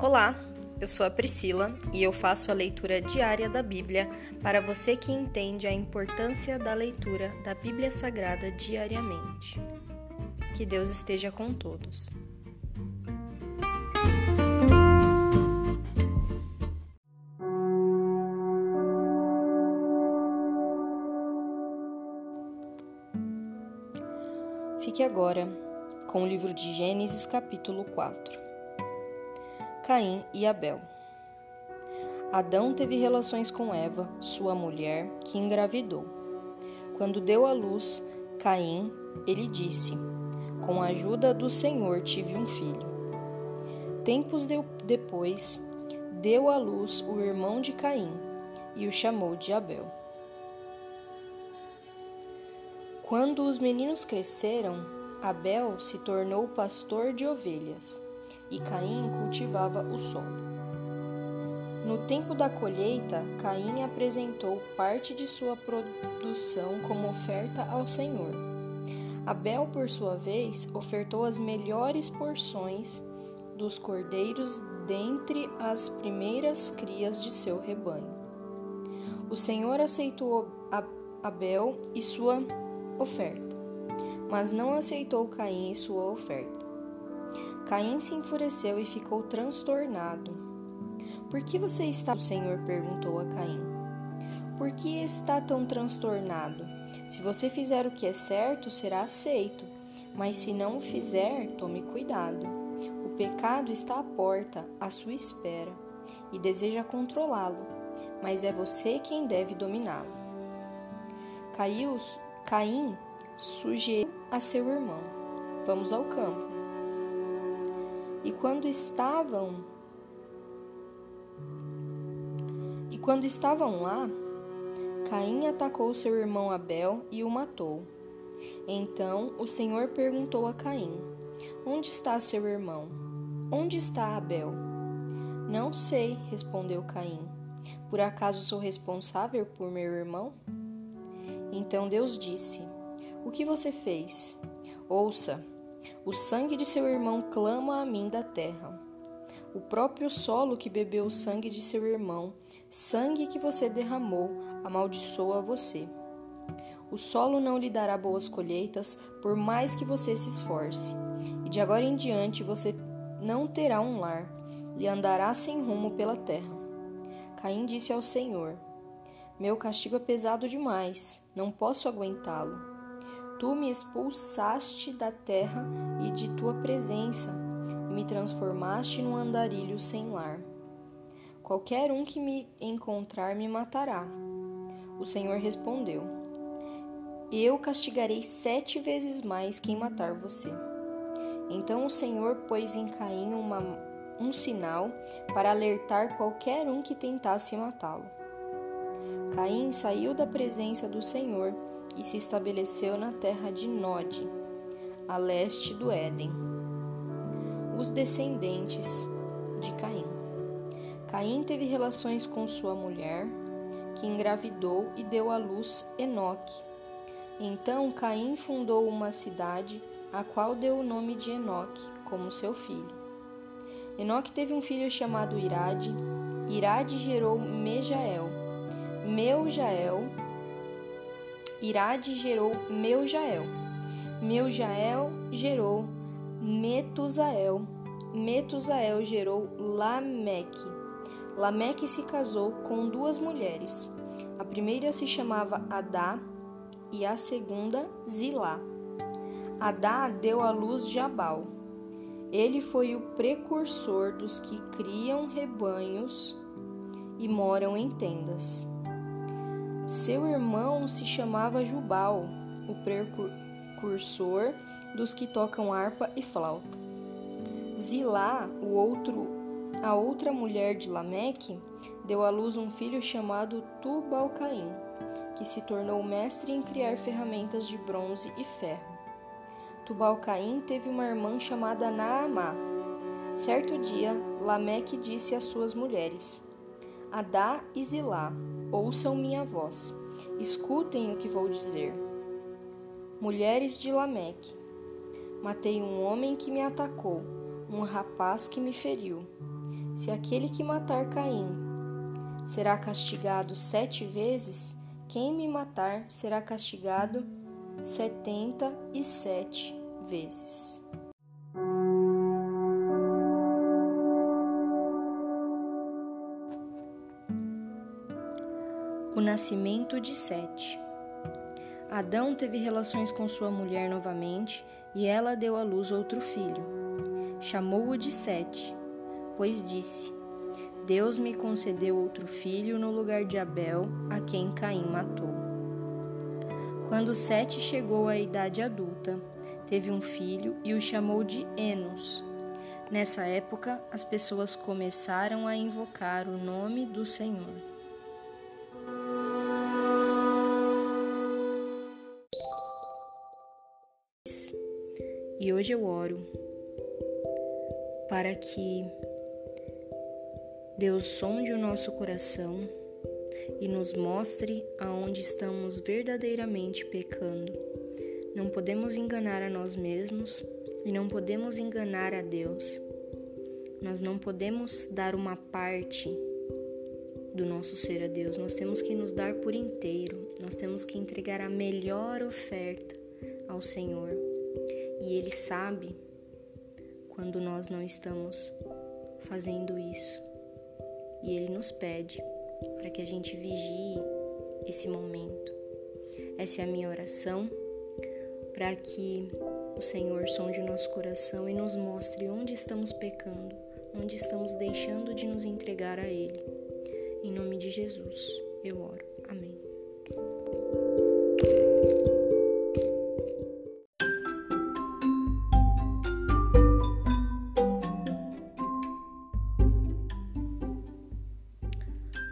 Olá, eu sou a Priscila e eu faço a leitura diária da Bíblia para você que entende a importância da leitura da Bíblia Sagrada diariamente. Que Deus esteja com todos. Fique agora com o livro de Gênesis, capítulo 4. Caim e Abel. Adão teve relações com Eva, sua mulher, que engravidou. Quando deu à luz Caim, ele disse: Com a ajuda do Senhor tive um filho. Tempos de depois, deu à luz o irmão de Caim e o chamou de Abel. Quando os meninos cresceram, Abel se tornou pastor de ovelhas e Caim cultivava o solo. No tempo da colheita, Caim apresentou parte de sua produção como oferta ao Senhor. Abel, por sua vez, ofertou as melhores porções dos cordeiros dentre as primeiras crias de seu rebanho. O Senhor aceitou Abel e sua oferta, mas não aceitou Caim e sua oferta. Caim se enfureceu e ficou transtornado. Por que você está? O Senhor perguntou a Caim. Por que está tão transtornado? Se você fizer o que é certo, será aceito, mas se não o fizer, tome cuidado. O pecado está à porta, à sua espera, e deseja controlá-lo, mas é você quem deve dominá-lo. Caim sugeriu a seu irmão: Vamos ao campo. E quando estavam E quando estavam lá, Caim atacou seu irmão Abel e o matou. Então o Senhor perguntou a Caim: Onde está seu irmão? Onde está Abel? Não sei, respondeu Caim. Por acaso sou responsável por meu irmão? Então Deus disse: O que você fez? Ouça, o sangue de seu irmão clama a mim da terra. O próprio solo que bebeu o sangue de seu irmão, sangue que você derramou, amaldiçoa você. O solo não lhe dará boas colheitas, por mais que você se esforce. E de agora em diante você não terá um lar, e andará sem rumo pela terra. Caim disse ao Senhor: Meu castigo é pesado demais, não posso aguentá-lo. Tu me expulsaste da terra e de tua presença, e me transformaste num andarilho sem lar. Qualquer um que me encontrar me matará. O Senhor respondeu: Eu castigarei sete vezes mais quem matar você. Então o Senhor pôs em Caim uma, um sinal para alertar qualquer um que tentasse matá-lo. Caim saiu da presença do Senhor e se estabeleceu na terra de Nod, a leste do Éden. Os descendentes de Caim. Caim teve relações com sua mulher, que engravidou e deu à luz Enoque. Então Caim fundou uma cidade, a qual deu o nome de Enoque, como seu filho. Enoque teve um filho chamado Irade. Irade gerou Mejael. Meujael Irade gerou Meujael. Meujael gerou Metusael. Metusael gerou Lameque. Lameque se casou com duas mulheres. A primeira se chamava Adá e a segunda Zilá. Adá deu à luz Jabal. Ele foi o precursor dos que criam rebanhos e moram em tendas. Seu irmão se chamava Jubal, o precursor dos que tocam harpa e flauta. Zilá, o outro, a outra mulher de Lameque, deu à luz um filho chamado Tubal-Caim, que se tornou mestre em criar ferramentas de bronze e ferro. Tubal-Caim teve uma irmã chamada Naamá. Certo dia, Lameque disse às suas mulheres: Adá e Zilá, ouçam minha voz. Escutem o que vou dizer. Mulheres de Lameque, matei um homem que me atacou, um rapaz que me feriu. Se aquele que matar Caim será castigado sete vezes, quem me matar será castigado setenta e sete vezes. Nascimento de Sete. Adão teve relações com sua mulher novamente e ela deu à luz outro filho. Chamou-o de Sete, pois disse: Deus me concedeu outro filho no lugar de Abel, a quem Caim matou. Quando Sete chegou à idade adulta, teve um filho e o chamou de Enos. Nessa época, as pessoas começaram a invocar o nome do Senhor. E hoje eu oro para que Deus sonde o nosso coração e nos mostre aonde estamos verdadeiramente pecando. Não podemos enganar a nós mesmos e não podemos enganar a Deus. Nós não podemos dar uma parte do nosso ser a Deus, nós temos que nos dar por inteiro, nós temos que entregar a melhor oferta ao Senhor e Ele sabe quando nós não estamos fazendo isso. E Ele nos pede para que a gente vigie esse momento. Essa é a minha oração para que o Senhor sonde o nosso coração e nos mostre onde estamos pecando, onde estamos deixando de nos entregar a Ele. Em nome de Jesus, eu oro. Amém.